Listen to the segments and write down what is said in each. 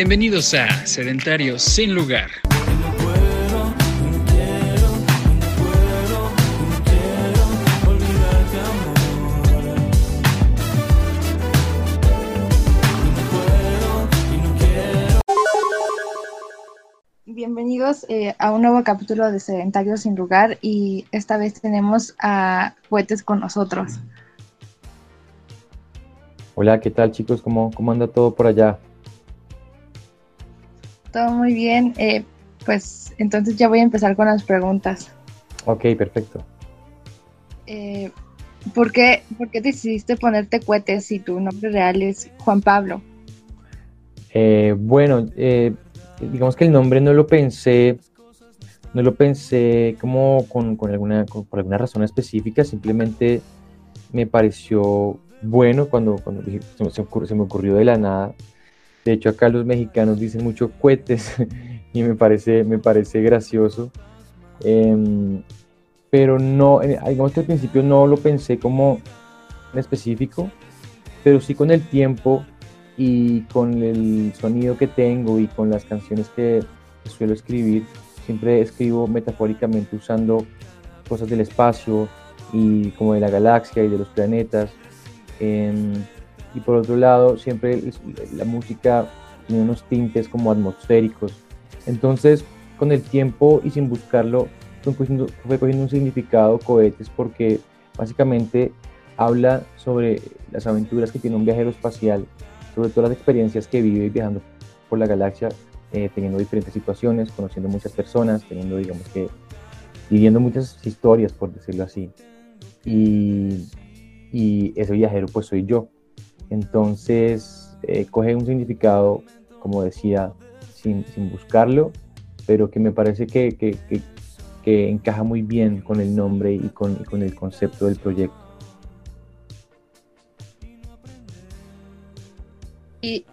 Bienvenidos a Sedentarios sin lugar. Bienvenidos eh, a un nuevo capítulo de Sedentarios sin lugar y esta vez tenemos a Poetes con nosotros. Hola, ¿qué tal chicos? ¿Cómo, cómo anda todo por allá? Todo muy bien. Eh, pues entonces ya voy a empezar con las preguntas. Ok, perfecto. Eh, ¿por, qué, ¿Por qué decidiste ponerte cohetes si tu nombre real es Juan Pablo? Eh, bueno, digamos que el nombre no lo pensé, no lo pensé como con, alguna, por alguna razón específica, simplemente me pareció bueno cuando, cuando se, me ocurrió de la nada. De hecho, acá los mexicanos dicen mucho cohetes y me parece, me parece gracioso. Em, pero no, digamos que al principio no lo pensé como en específico, pero sí con el tiempo y con el sonido que tengo y con las canciones que suelo escribir, siempre escribo metafóricamente usando cosas del espacio y como de la galaxia y de los planetas. Em, y por otro lado, siempre la música tiene unos tintes como atmosféricos. Entonces, con el tiempo y sin buscarlo, fue cogiendo, fue cogiendo un significado cohetes porque básicamente habla sobre las aventuras que tiene un viajero espacial sobre todas las experiencias que vive viajando por la galaxia, eh, teniendo diferentes situaciones, conociendo muchas personas, teniendo, digamos que, viviendo muchas historias, por decirlo así. Y, y ese viajero pues soy yo. Entonces, eh, coge un significado, como decía, sin, sin buscarlo, pero que me parece que, que, que, que, encaja muy bien con el nombre y con, y con el concepto del proyecto. Y,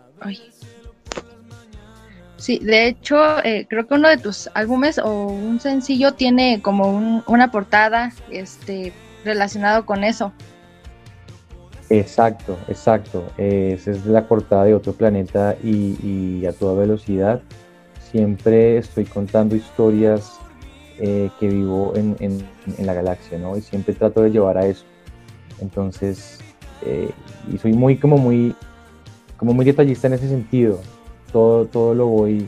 Sí, de hecho, eh, creo que uno de tus álbumes o un sencillo tiene como una portada este, relacionado con eso. Exacto, exacto. esa es la portada de otro planeta y, a toda velocidad. Siempre estoy contando historias eh, que vivo en, la galaxia, ¿no? Y siempre trato de llevar a eso. Entonces, eh, y soy muy como muy como muy detallista en ese sentido. Todo, todo lo voy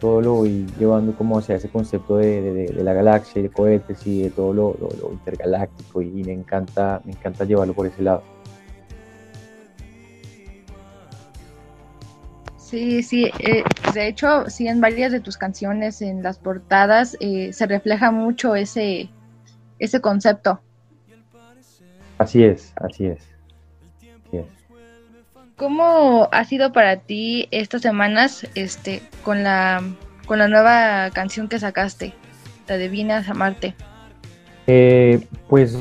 todo lo voy llevando como hacia ese concepto de, la galaxia y de cohetes y de todo lo, intergaláctico y me encanta, me encanta llevarlo por ese lado. Sí, sí, eh, de hecho, sí, en varias de tus canciones, en las portadas, eh, se refleja mucho ese, ese concepto. Así es, así es. Así es. ¿Cómo ha sido para ti estas semanas este, con, la, con la nueva canción que sacaste, la de Vienes a Marte? Eh, pues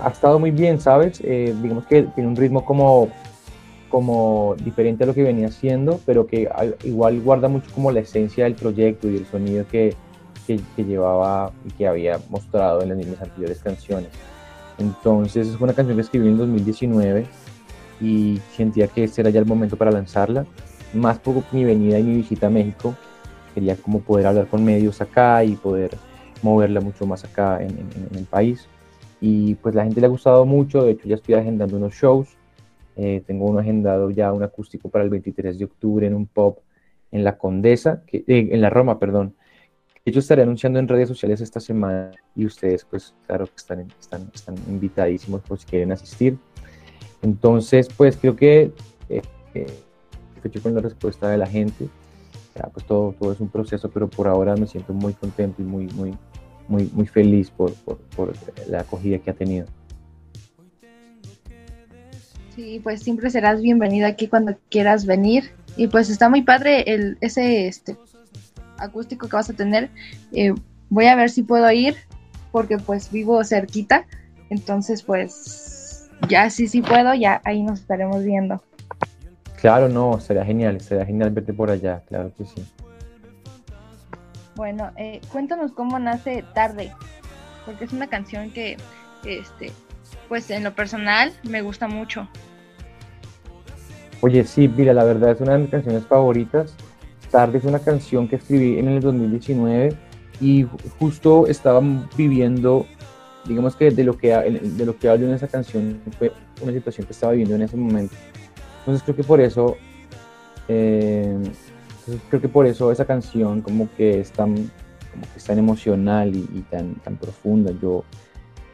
ha estado muy bien, ¿sabes? Eh, digamos que tiene un ritmo como, como diferente a lo que venía haciendo, pero que igual guarda mucho como la esencia del proyecto y el sonido que, que, que llevaba y que había mostrado en las mismas anteriores canciones. Entonces es una canción que escribí en 2019 y sentía que este era ya el momento para lanzarla. Más poco mi venida y mi visita a México, quería como poder hablar con medios acá y poder moverla mucho más acá en, el país. Y pues la gente le ha gustado mucho, de hecho ya estoy agendando unos shows, eh, tengo uno agendado ya un acústico para el 23 de octubre en un pop en la Condesa, que, eh, en la Roma, perdón. Yo estaré anunciando en redes sociales esta semana y ustedes pues claro que están, están, están invitadísimos por si quieren asistir. Entonces, pues creo que eh, eh con la respuesta de la gente. Ya, pues todo, todo es un proceso, pero por ahora me siento muy contento y muy, muy, muy, muy feliz por, por, por la acogida que ha tenido. Sí, pues siempre serás bienvenido aquí cuando quieras venir. Y pues está muy padre el, ese este, acústico que vas a tener. Eh, voy a ver si puedo ir porque pues vivo cerquita. Entonces pues ya sí, sí puedo, ya ahí nos estaremos viendo. Claro, no, sería genial, sería genial verte por allá, claro que sí. Bueno, eh, cuéntanos cómo nace Tarde, porque es una canción que, este, pues en lo personal me gusta mucho. Oye, sí, mira, la verdad es una de mis canciones favoritas. Tarde es una canción que escribí en el 2019 y justo estaba viviendo, digamos que de lo que, de lo que hablo en esa canción fue una situación que estaba viviendo en ese momento. Entonces creo que por eso, eh, creo que por eso esa canción como que es tan, como que es tan emocional y, tan, tan profunda. Yo,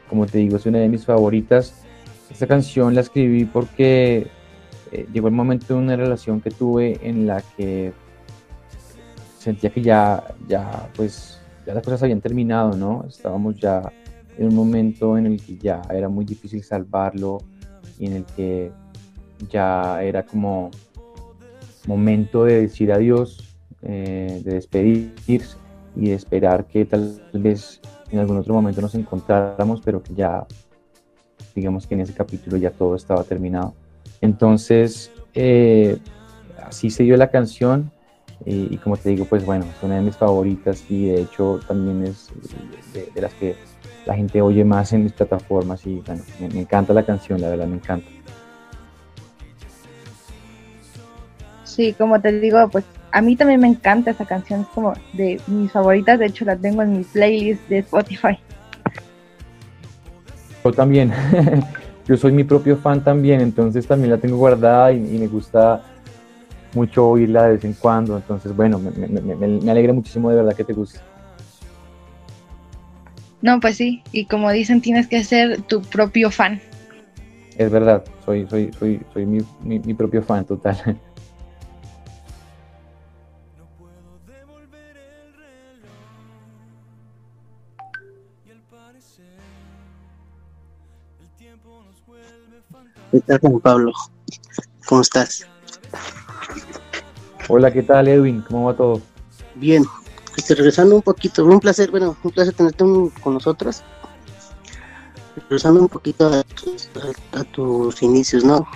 como te digo, es una de mis favoritas. Esta canción la escribí porque eh, llegó el momento de una relación que tuve en la que sentía que ya, ya, pues, ya las cosas habían terminado, ¿no? Estábamos ya en un momento en el que ya era muy difícil salvarlo y en el que ya era como momento de decir adiós, eh, de despedirse y de esperar que tal vez en algún otro momento nos encontráramos, pero que ya, digamos que en ese capítulo ya todo estaba terminado. Entonces, eh, así se dio la canción y, como te digo, pues bueno, es una de mis favoritas y de hecho también es de, las que la gente oye más en mis plataformas y bueno, me, encanta la canción, la verdad me encanta. Sí, como te digo, pues a mí también me encanta esa canción, es como de mis favoritas, de hecho la tengo en mi playlist de Spotify. Yo también, yo soy mi propio fan también, entonces también la tengo guardada y me gusta mucho oírla de vez en cuando. Entonces, bueno, me, alegra muchísimo de verdad que te guste. No, pues sí, y como dicen, tienes que ser tu propio fan. Es verdad, soy, soy, soy, soy mi, mi, propio fan total. ¿Qué tal, Juan Pablo? ¿Cómo estás? Hola, ¿qué tal Edwin? ¿Cómo va todo? Bien, este, regresando un poquito, un placer, bueno, un placer tenerte con nosotros. Regresando un poquito a tus, inicios, ¿no?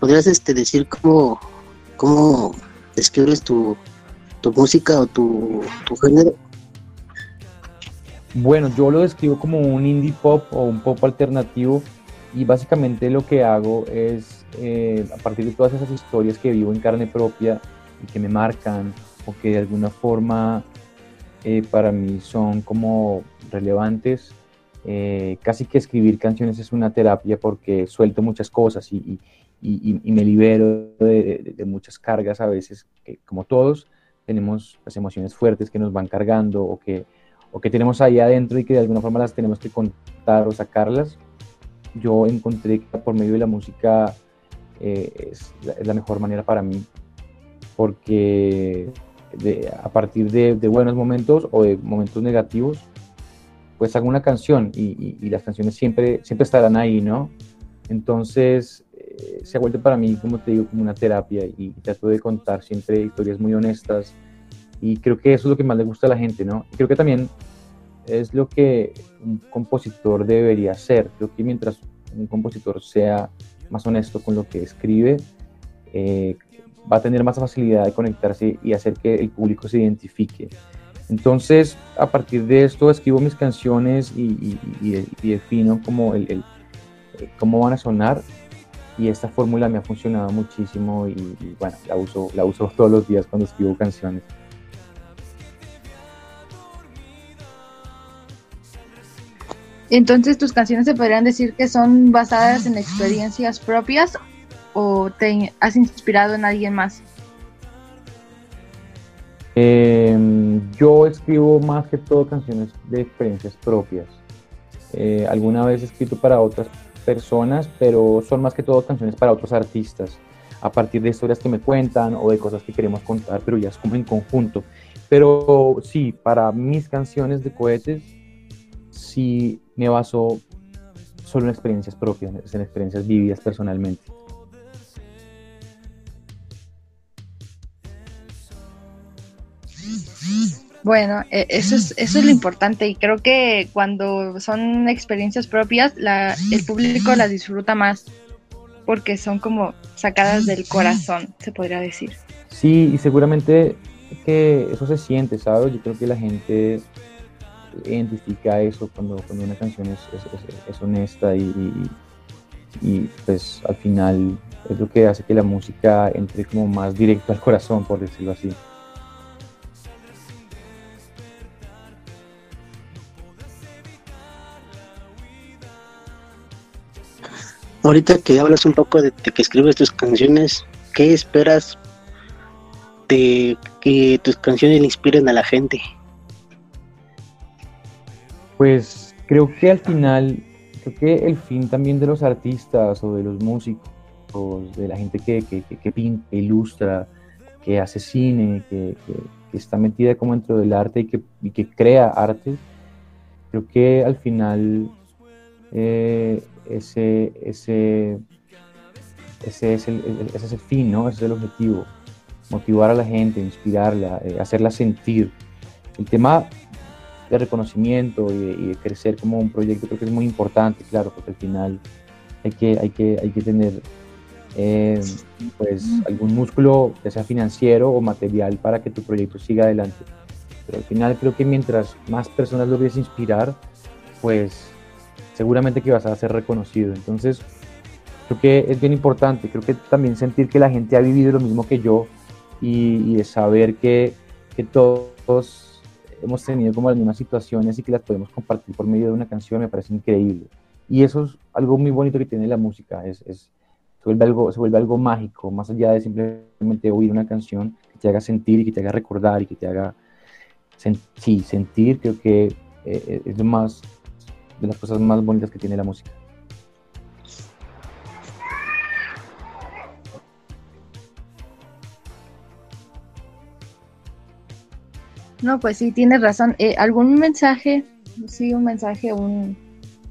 ¿Podrías este, decir cómo, cómo describes tu, música o tu, género? Bueno, yo lo describo como un indie pop o un pop alternativo y básicamente lo que hago es, eh, a partir de todas esas historias que vivo en carne propia, que me marcan o que de alguna forma eh, para mí son como relevantes. Eh, casi que escribir canciones es una terapia porque suelto muchas cosas y, y, y, me libero de, de, muchas cargas a veces, que como todos tenemos las emociones fuertes que nos van cargando o que, o que tenemos ahí adentro y que de alguna forma las tenemos que contar o sacarlas. Yo encontré que por medio de la música eh, es, la mejor manera para mí porque a partir de, buenos momentos o de momentos negativos, pues hago una canción y, las canciones siempre, siempre estarán ahí, ¿no? Entonces eh, se ha vuelto para mí, como te digo, como una terapia y trato de contar siempre historias muy honestas y creo que eso es lo que más le gusta a la gente, ¿no? creo que también es lo que un compositor debería hacer. Creo que mientras un compositor sea más honesto con lo que escribe, eh, va a tener más facilidad de conectarse y hacer que el público se identifique. Entonces, a partir de esto, escribo mis canciones y, defino como el, eh, cómo van a sonar. Y esta fórmula me ha funcionado muchísimo y, bueno, la uso, la uso todos los días cuando escribo canciones. Entonces, tus canciones se podrían decir que son basadas en experiencias propias o te has inspirado en alguien más? Em, yo escribo más que todo canciones de experiencias propias. Eh, alguna vez he escrito para otras personas, pero son más que todo canciones para otros artistas, a partir de historias que me cuentan o de cosas que queremos contar, pero ya es como en conjunto. Pero sí, para mis canciones de cohetes, sí me baso solo en experiencias propias, en experiencias vividas personalmente. Bueno, e, eso es, eso es lo importante y creo que cuando son experiencias propias, la, el público las disfruta más porque son como sacadas del corazón, se podría decir. Sí, y seguramente que eso se siente, ¿sabes? Yo creo que la gente identifica eso cuando, cuando una canción es, es, honesta y, y, pues al final es lo que hace que la música entre como más directo al corazón, por decirlo así. Ahorita que hablas un poco de, de que escribes tus canciones, ¿qué esperas de que tus canciones le inspiren a la gente? Pues creo que al final, creo que el fin también de los artistas o de los músicos, de la gente que, que, que, pinta, ilustra, que hace cine, que, está metida como dentro del arte y que, y que crea arte, creo que al final eh, ese, ese, ese, es el, ese es el fin, ¿no? ese es el objetivo, motivar a la gente, inspirarla, eh, hacerla sentir. El tema de reconocimiento y de, crecer como un proyecto creo que es muy importante, claro, porque al final hay que, hay que, hay que tener eh, pues algún músculo, ya sea financiero o material, para que tu proyecto siga adelante. Pero al final creo que mientras más personas logres inspirar, pues seguramente que vas a ser reconocido. Entonces, creo que es bien importante, creo que también sentir que la gente ha vivido lo mismo que yo y, de saber que, que, todos hemos tenido como las mismas situaciones y que las podemos compartir por medio de una canción me parece increíble. Y eso es algo muy bonito que tiene la música, es, es se, vuelve algo, se vuelve algo mágico, más allá de simplemente oír una canción que te haga sentir y que te haga recordar y que te haga sí, sentir, creo que eh, es lo más, de las cosas más bonitas que tiene la música. No, pues sí, tienes razón. Eh, ¿Algún mensaje, sí, un mensaje, un,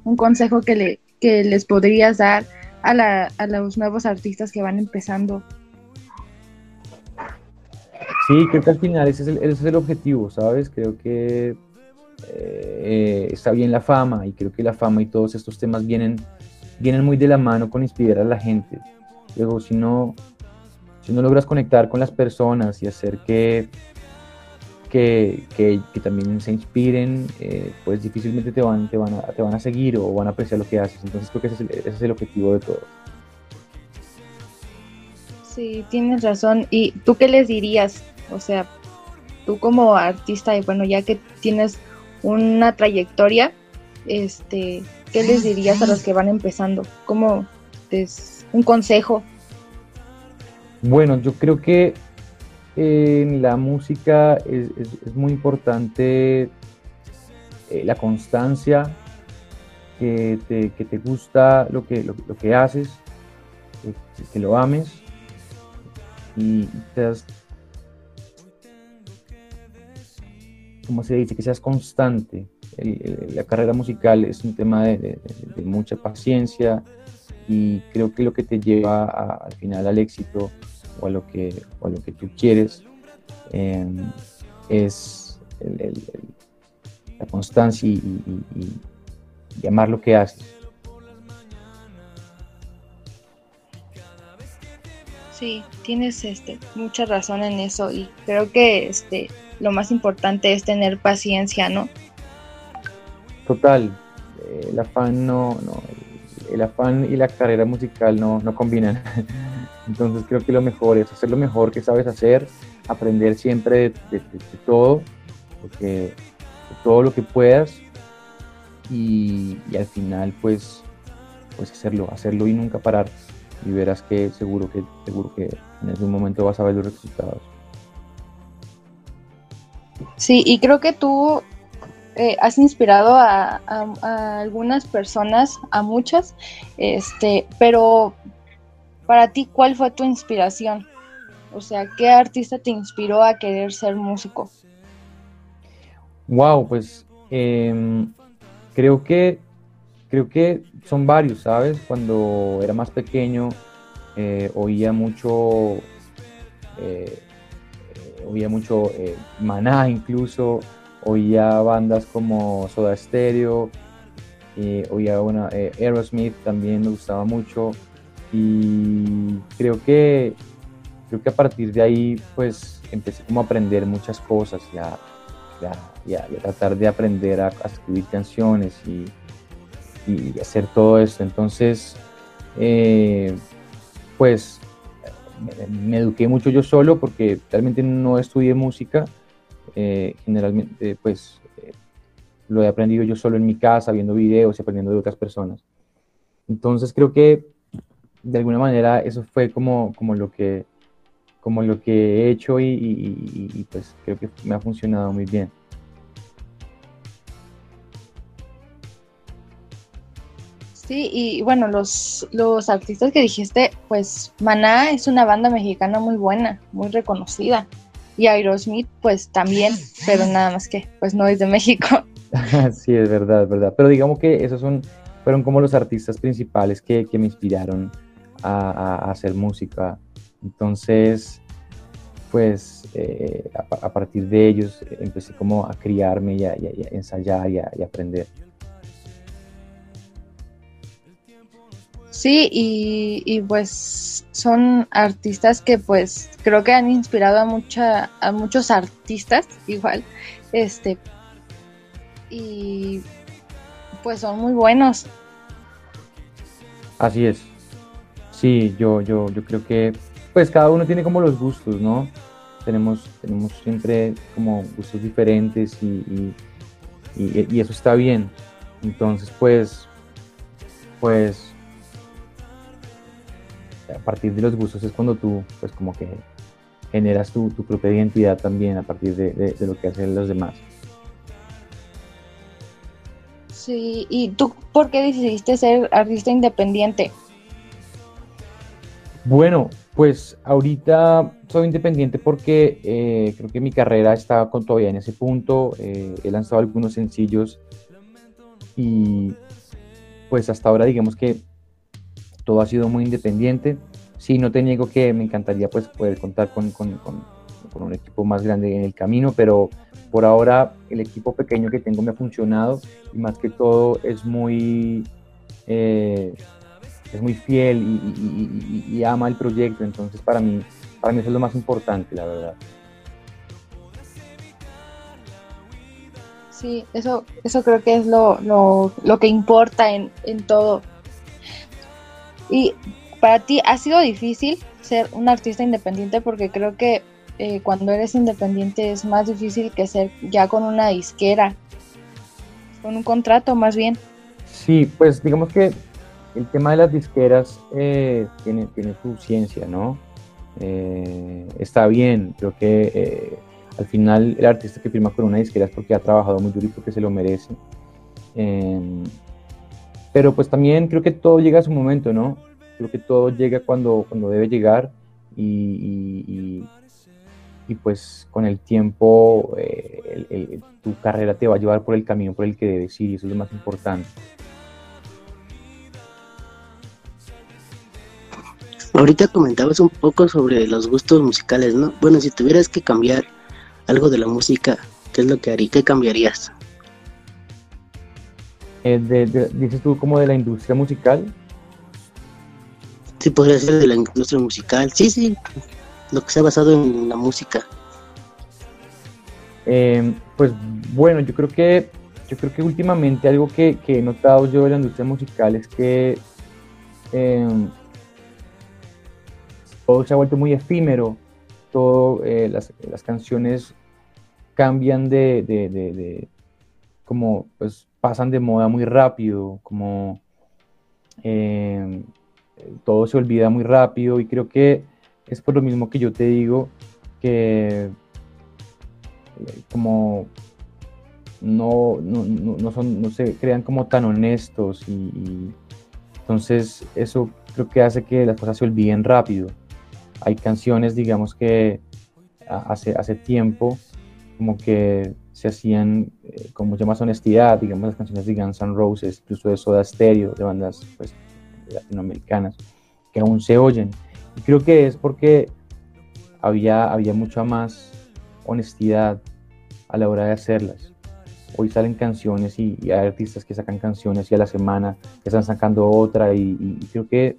un consejo que, le, que les podrías dar a, la, a los nuevos artistas que van empezando? Sí, creo que al final ese es el, es el objetivo, ¿sabes? Creo que eh, está bien la fama y creo que la fama y todos estos temas vienen, vienen muy de la mano con inspirar a la gente. Luego, si no, si no logras conectar con las personas y hacer que, que, que, también se inspiren, eh, pues difícilmente te van, te, van a, te van a seguir o van a apreciar lo que haces. Entonces creo que ese es el, ese es el objetivo de todo. Sí, tienes razón. ¿Y tú qué les dirías? O sea, tú como artista y bueno, ya que tienes una trayectoria, este, ¿qué les dirías a los que van empezando? ¿Cómo es un consejo? Bueno, yo creo que en la música es, muy importante eh, la constancia, que te, gusta lo que, lo, que haces, que, lo ames y te das como se dice, que seas constante. la carrera musical es un tema de, mucha paciencia y creo que lo que te lleva al final al éxito o a lo que, o lo que tú quieres em, es la constancia y, y, amar lo que haces. Sí, tienes este, mucha razón en eso y creo que este, lo más importante es tener paciencia, ¿no? Total, eh, el afán no, no el, afán y la carrera musical no, no combinan. Entonces creo que lo mejor es hacer lo mejor que sabes hacer, aprender siempre de, todo, porque todo lo que puedas y, al final pues, pues hacerlo, hacerlo y nunca parar y verás que seguro que seguro que en algún momento vas a ver los resultados. Sí, y creo que tú eh, has inspirado a, algunas personas, a muchas, este, pero para ti, ¿cuál fue tu inspiración? O sea, ¿qué artista te inspiró a querer ser músico? Wow, pues em, creo que creo que son varios, ¿sabes? Cuando era más pequeño eh, oía mucho eh, oía mucho eh, Maná incluso, oía bandas como Soda Stereo, oía una, Aerosmith también me gustaba mucho y creo que creo que a partir de ahí pues empecé como a aprender muchas cosas y a, tratar de aprender a, escribir canciones y, y, hacer todo esto entonces pues me, eduqué mucho yo solo porque realmente no estudié música. Eh, generalmente, pues, eh, lo he aprendido yo solo en mi casa, viendo videos y aprendiendo de otras personas. Entonces creo que de alguna manera eso fue como, como, lo, que, como lo que he hecho y, pues creo que me ha funcionado muy bien. Sí, y bueno, los, los artistas que dijiste, pues Maná es una banda mexicana muy buena, muy reconocida. Y Aerosmith, pues también, pero nada más que, pues no es de México. sí, es verdad, es verdad. Pero digamos que esos son, fueron como los artistas principales que, me inspiraron a, hacer música. Entonces, pues eh, a, partir de ellos empecé como a criarme y a, ensayar y a, aprender. Sí, y, pues son artistas que pues creo que han inspirado a mucha, a muchos artistas igual, este, y pues son muy buenos. Así es. Sí, yo, yo, yo creo que pues cada uno tiene como los gustos, ¿no? Tenemos, tenemos siempre como gustos diferentes y, y eso está bien. Entonces, pues, pues a partir de los gustos es cuando tú, pues como que generas tu, propia identidad también a partir de, lo que hacen los demás. Sí, ¿y tú por qué decidiste ser artista independiente? Bueno, pues ahorita soy independiente porque eh, creo que mi carrera está con, todavía en ese punto. Eh, he lanzado algunos sencillos y pues hasta ahora digamos que todo ha sido muy independiente. Sí, no te niego que me encantaría pues poder contar con, con, un equipo más grande en el camino, pero por ahora el equipo pequeño que tengo me ha funcionado y más que todo es muy, eh, es muy fiel y, ama el proyecto, entonces para mí, para mí eso es lo más importante, la verdad. Sí, eso, eso creo que es lo, lo, lo que importa en, en todo y para ti ha sido difícil ser un artista independiente porque creo que eh, cuando eres independiente es más difícil que ser ya con una disquera, con un contrato más bien. Sí, pues digamos que el tema de las disqueras eh, tiene, tiene su ciencia, ¿no? Eh, está bien, creo que al final el artista que firma con una disquera es porque ha trabajado muy duro y porque se lo merece. Em, pero pues también creo que todo llega a su momento, ¿no? Creo que todo llega cuando, cuando debe llegar y, y, pues con el tiempo eh, tu carrera te va a llevar por el camino por el que debes ir y eso es lo más importante. Ahorita comentabas un poco sobre los gustos musicales, ¿no? Bueno, si tuvieras que cambiar algo de la música, ¿qué es lo que harías? ¿Qué cambiarías? Eh, dices tú como de la industria musical. Sí, podría ser de la industria musical. Sí, sí, lo que se ha basado en la música. Em, pues bueno, yo creo que yo creo que últimamente algo que, he notado yo de la industria musical es que em, todo se ha vuelto muy efímero, todo eh, las, canciones cambian de, de como pues pasan de moda muy rápido, como eh, todo se olvida muy rápido y creo que es por lo mismo que yo te digo que eh, como no, no, son, no se crean como tan honestos y, entonces eso creo que hace que las cosas se olviden rápido. Hay canciones, digamos que hace, hace tiempo, como que se hacían eh, con mucha más honestidad, digamos las canciones de Guns N' Roses, incluso de Soda Stereo, de bandas pues, latinoamericanas, que aún se oyen. Y creo que es porque había, había mucha más honestidad a la hora de hacerlas. Hoy salen canciones y, hay artistas que sacan canciones y a la semana están sacando otra y, creo que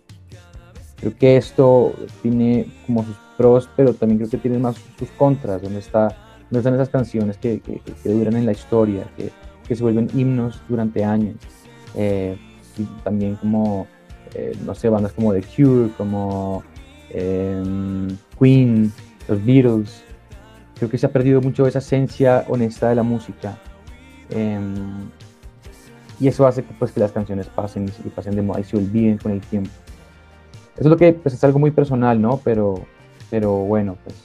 creo que esto tiene como sus pros, pero también creo que tiene más sus contras, donde está no están esas canciones que, duran en la historia, que, se vuelven himnos durante años. Eh, y también como, eh, no sé, bandas como The Cure, como em, Queen, los Beatles. Creo que se ha perdido mucho esa esencia honesta de la música. Em, y eso hace pues, que las canciones pasen y pasen de moda y se olviden con el tiempo. Es lo que pues, es algo muy personal, ¿no? Pero, pero bueno, pues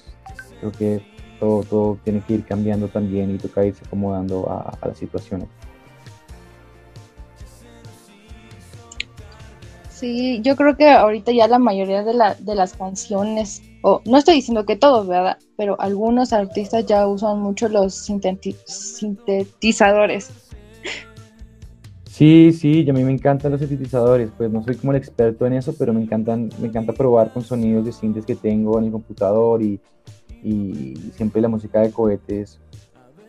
creo que todo, todo tiene que ir cambiando también y toca irse acomodando a, a las situaciones. Sí, yo creo que ahorita ya la mayoría de, la, de las canciones, o no estoy diciendo que todos, ¿verdad? Pero algunos artistas ya usan mucho los sintetizadores. Sí, sí, a mí me encantan los sintetizadores, pues no soy como el experto en eso, pero me encantan, me encanta probar con sonidos de sintes que tengo en el computador y, y siempre la música de cohetes,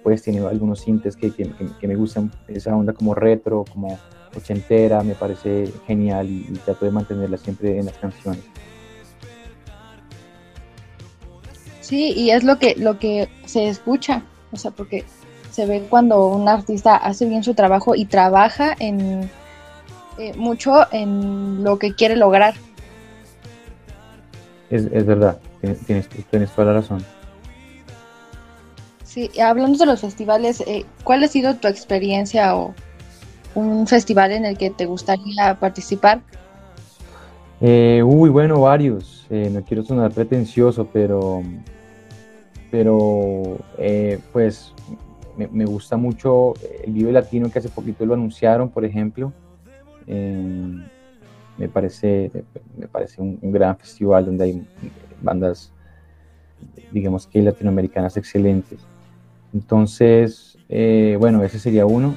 pues tiene algunos sintes que, que, me gustan, esa onda como retro, como ochentera, me parece genial y, trato de mantenerla siempre en las canciones. Sí, y es lo que, lo que se escucha, o sea, porque se ve cuando un artista hace bien su trabajo y trabaja en eh, mucho en lo que quiere lograr. Es, es verdad, tienes, tienes, toda la razón. Sí, hablando de los festivales, eh, ¿cuál ha sido tu experiencia o un festival en el que te gustaría participar? Eh, uy, bueno, varios. Eh, no quiero sonar pretencioso, pero, pero eh, pues me, gusta mucho el Vive Latino que hace poquito lo anunciaron, por ejemplo. me parece, me parece un, gran festival donde hay bandas, digamos que latinoamericanas excelentes. Entonces, bueno, ese sería uno.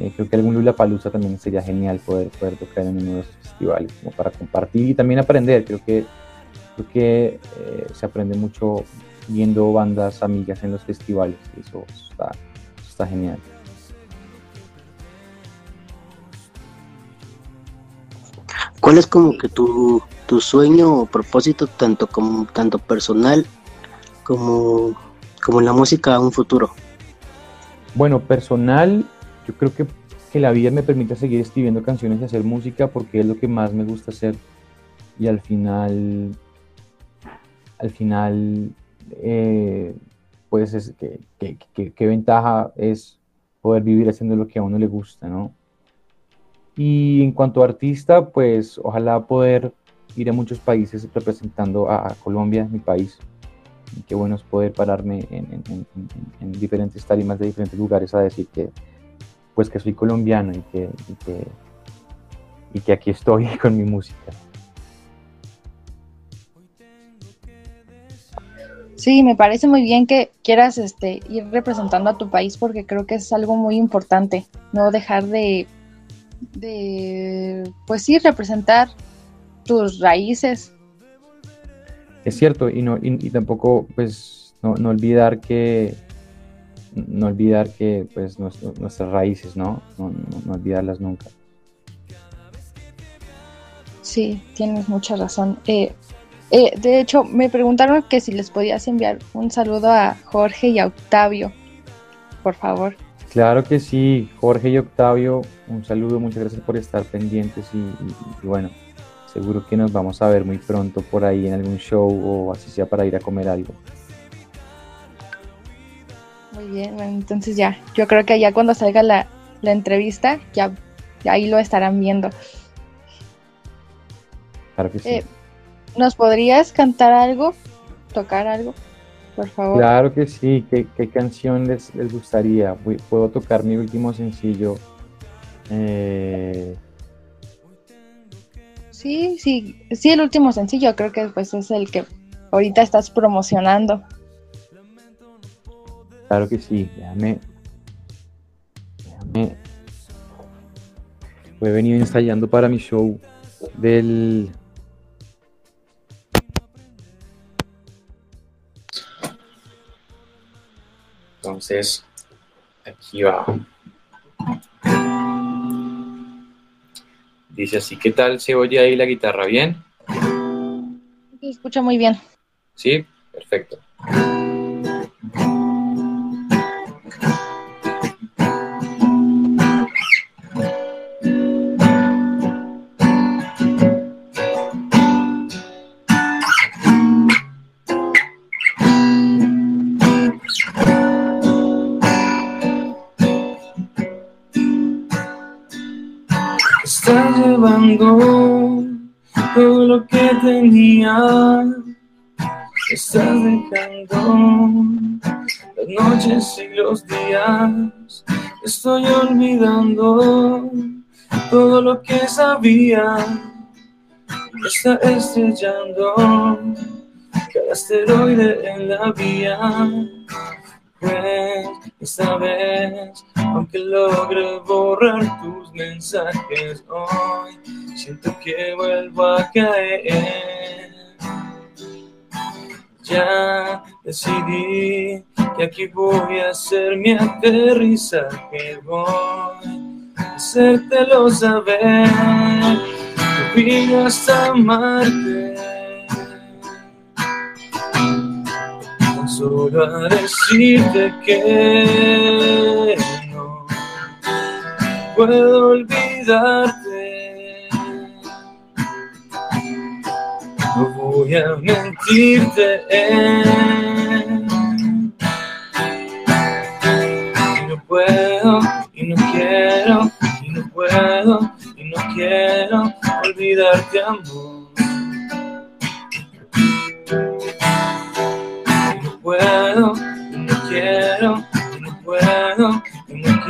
Eh, creo que algún Lula Palusa también sería genial poder, poder tocar en uno de festivales, como para compartir y también aprender. Creo que, creo que eh, se aprende mucho viendo bandas amigas en los festivales eso está, está genial. ¿Cuál es como que tu, tu sueño o propósito, tanto, como, tanto personal como, como en la música a un futuro? Bueno, personal, yo creo que, que la vida me permite seguir escribiendo canciones y hacer música porque es lo que más me gusta hacer. Y al final, al final, eh, pues es que, que, ventaja es poder vivir haciendo lo que a uno le gusta, ¿no? Y en cuanto a artista, pues ojalá poder ir a muchos países representando a, Colombia, mi país. Y qué bueno es poder pararme en, en, en, diferentes tarimas de diferentes lugares a decir que, pues que soy colombiano y que, y que, aquí estoy con mi música. Sí, me parece muy bien que quieras este, ir representando a tu país porque creo que es algo muy importante, no dejar de, de pues sí, representar tus raíces. Es cierto, y, no, y, tampoco pues no olvidar que, no olvidar que pues nuestras raíces, ¿no? No, olvidarlas nunca. Sí, tienes mucha razón. Eh, eh, de hecho, me preguntaron que si les podías enviar un saludo a Jorge y a Octavio, por favor. Claro que sí, Jorge y Octavio, un saludo, muchas gracias por estar pendientes y bueno, seguro que nos vamos a ver muy pronto por ahí en algún show o así sea para ir a comer algo. Muy bien, entonces ya, yo creo que ya cuando salga la, entrevista, ya, ahí lo estarán viendo. Claro que sí. Eh, ¿Nos podrías cantar algo? ¿Tocar algo? Por favor. Claro que sí. ¿Qué, canción les, gustaría? Puedo tocar mi último sencillo. Eh, sí, sí, sí, el último sencillo creo que pues es el que ahorita estás promocionando. Claro que sí, déjame. Déjame. he venido ensayando para mi show del. Entonces, aquí va. Dice así, ¿qué tal se oye ahí la guitarra? ¿Bien? Escucha muy bien. Sí, perfecto. Tenía. Estás dejando las noches y los días. Estoy olvidando todo lo que sabía. Está estrellando cada asteroide en la vía. Esta vez, aunque logre borrar tus mensajes hoy, siento que vuelvo a caer. Ya decidí que aquí voy a hacer mi aterrizaje, voy a hacértelo saber. Que hasta Marte solo a decirte que no puedo olvidarte. No voy a mentirte. Y no puedo, y no quiero, y no puedo, y no quiero olvidarte, amor.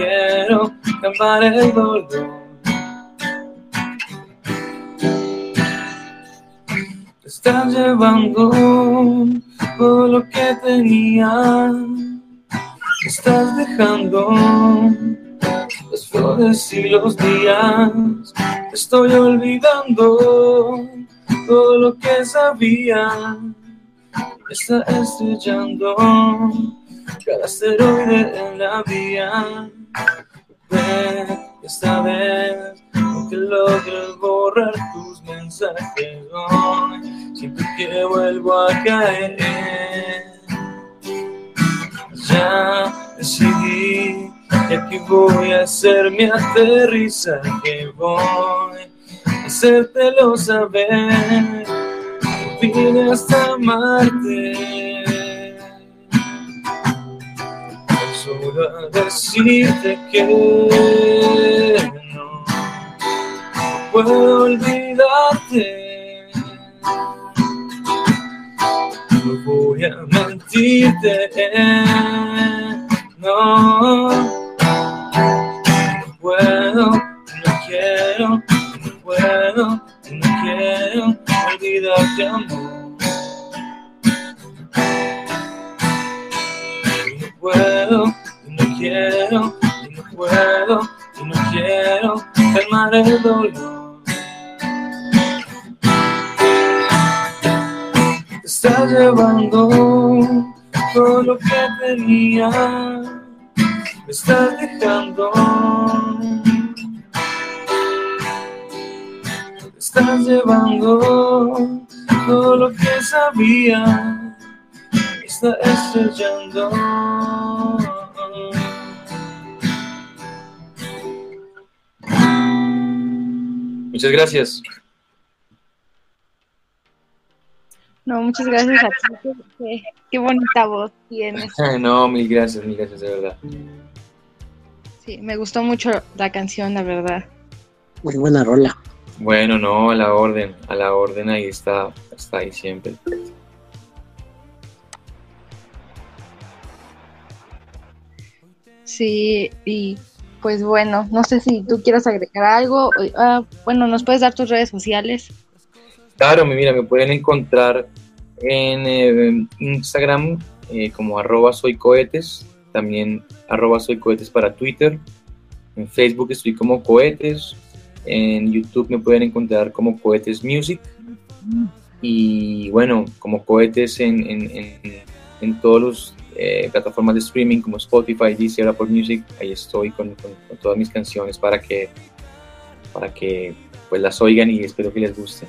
Quiero calmar el dolor. Te estás llevando todo lo que tenía, te estás dejando las flores y los días, estoy olvidando todo lo que sabía está estrellando cada asteroide en la vía. Ven esta vez, aunque logres borrar tus mensajes hoy, siento que vuelvo a caer. Ya decidí que aquí voy a hacer mi aterrizaje, voy a hacértelo saber vine hasta Marte. Solo a decirte que no puedo olvidarte. No voy a mentirte. No, no puedo, no quiero, no puedo, no quiero olvidarte, amor. El estás llevando todo lo que tenía, me estás dejando. Estás llevando todo lo que sabía. Está estrellando. Muchas gracias. No, muchas gracias a ti. Qué, qué bonita voz tienes. No, mil gracias, mil gracias, de verdad. Sí, me gustó mucho la canción, la verdad. Muy buena rola. Bueno, no, a la orden, a la orden ahí está, está ahí siempre. Sí, y pues bueno, no sé si tú quieras agregar algo. Ah, bueno, nos puedes dar tus redes sociales. Claro, mira, me pueden encontrar en eh, Instagram eh, como arroba soy cohetes, también arroba soy cohetes para Twitter. En Facebook estoy como cohetes, en YouTube me pueden encontrar como Cohetes Music. Y bueno, como Cohetes en, en, en, todas las eh, plataformas de streaming como Spotify, Deezer, Apple Music. Ahí estoy con, con, todas mis canciones para que, para que pues las oigan y espero que les guste.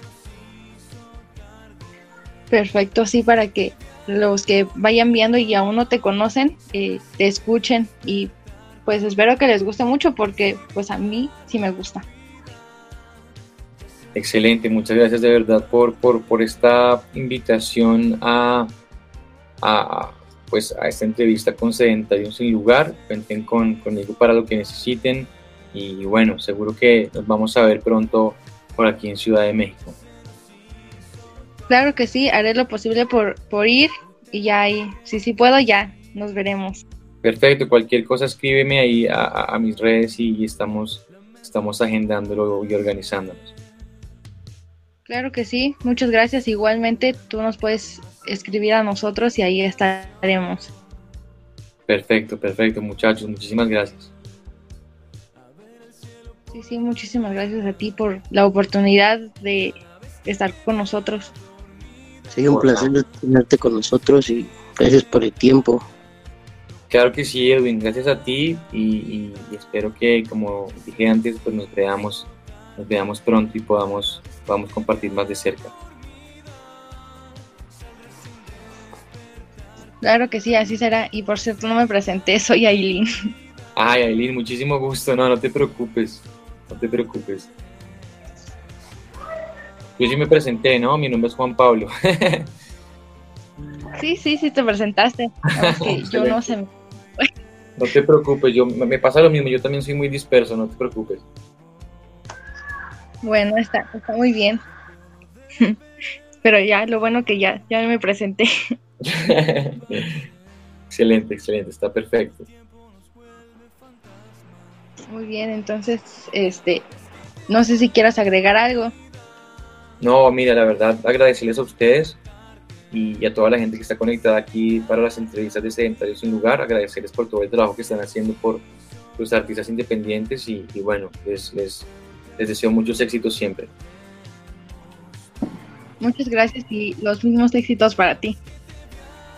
Perfecto, sí, para que los que vayan viendo y aún no te conocen, eh, te escuchen y pues espero que les guste mucho porque pues a mí sí me gusta. Excelente, muchas gracias de verdad por, por, por esta invitación a, a, pues, a esta entrevista con Sedentarios Sin Lugar. Cuenten con, conmigo para lo que necesiten y bueno, seguro que nos vamos a ver pronto por aquí en Ciudad de México. Claro que sí, haré lo posible por, por ir y ya ahí, si sí puedo, ya nos veremos. Perfecto, cualquier cosa escríbeme ahí a, a- a mis redes y estamos, estamos agendándolo y organizándonos. Claro que sí, muchas gracias. Igualmente tú nos puedes escribir a nosotros y ahí estaremos. Perfecto, perfecto, muchachos, muchísimas gracias. Sí, sí, muchísimas gracias a ti por la oportunidad de estar con nosotros. Sí, un placer tenerte con nosotros y gracias por el tiempo. Claro que sí, Edwin, gracias a ti y, y- y espero que, como dije antes, pues nos veamos, nos veamos pronto y podamos, podamos compartir más de cerca. Claro que sí, así será. Y por cierto, no me presenté, soy Aileen. Ay, Aileen, muchísimo gusto, no, no te preocupes, no te preocupes. Yo sí me presenté, ¿no? Mi nombre es Juan Pablo. Sí, sí, sí te presentaste. Yo no sé. No te preocupes, yo, me me pasa lo mismo, yo también soy muy disperso, no te preocupes. Bueno, está, está muy bien. Pero ya, lo bueno que ya, ya me presenté. excelente, excelente, está perfecto. Muy bien, entonces, este, no sé si quieras agregar algo. No, mira, la verdad, agradecerles a ustedes y, y a toda la gente que está conectada aquí para las entrevistas de Sedentarios Sin Lugar, agradecerles por todo el trabajo que están haciendo por los artistas independientes y, y bueno, les, les, les deseo muchos éxitos siempre. Muchas gracias y los mismos éxitos para ti.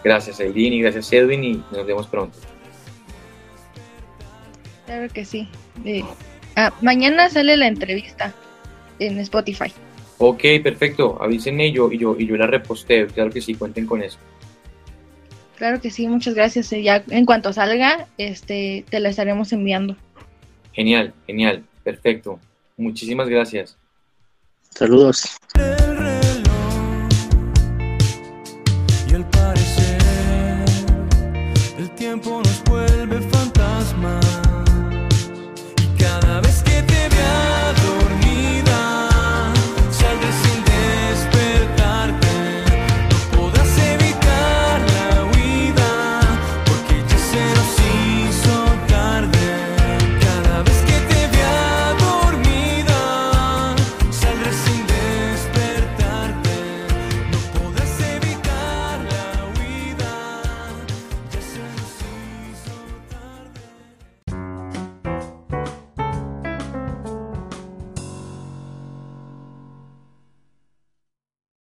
Gracias Eileen y gracias Edwin y nos vemos pronto. Claro que sí. Eh, ah, mañana sale la entrevista en Spotify. Ok, perfecto, avísenme y yo, y yo, y yo la reposteo, claro que sí, cuenten con eso. Claro que sí, muchas gracias. Eh, Ya en cuanto salga, este, te la estaremos enviando. Genial, genial, perfecto. Muchísimas gracias. Saludos. el reloj y al parecer el tiempo nos puede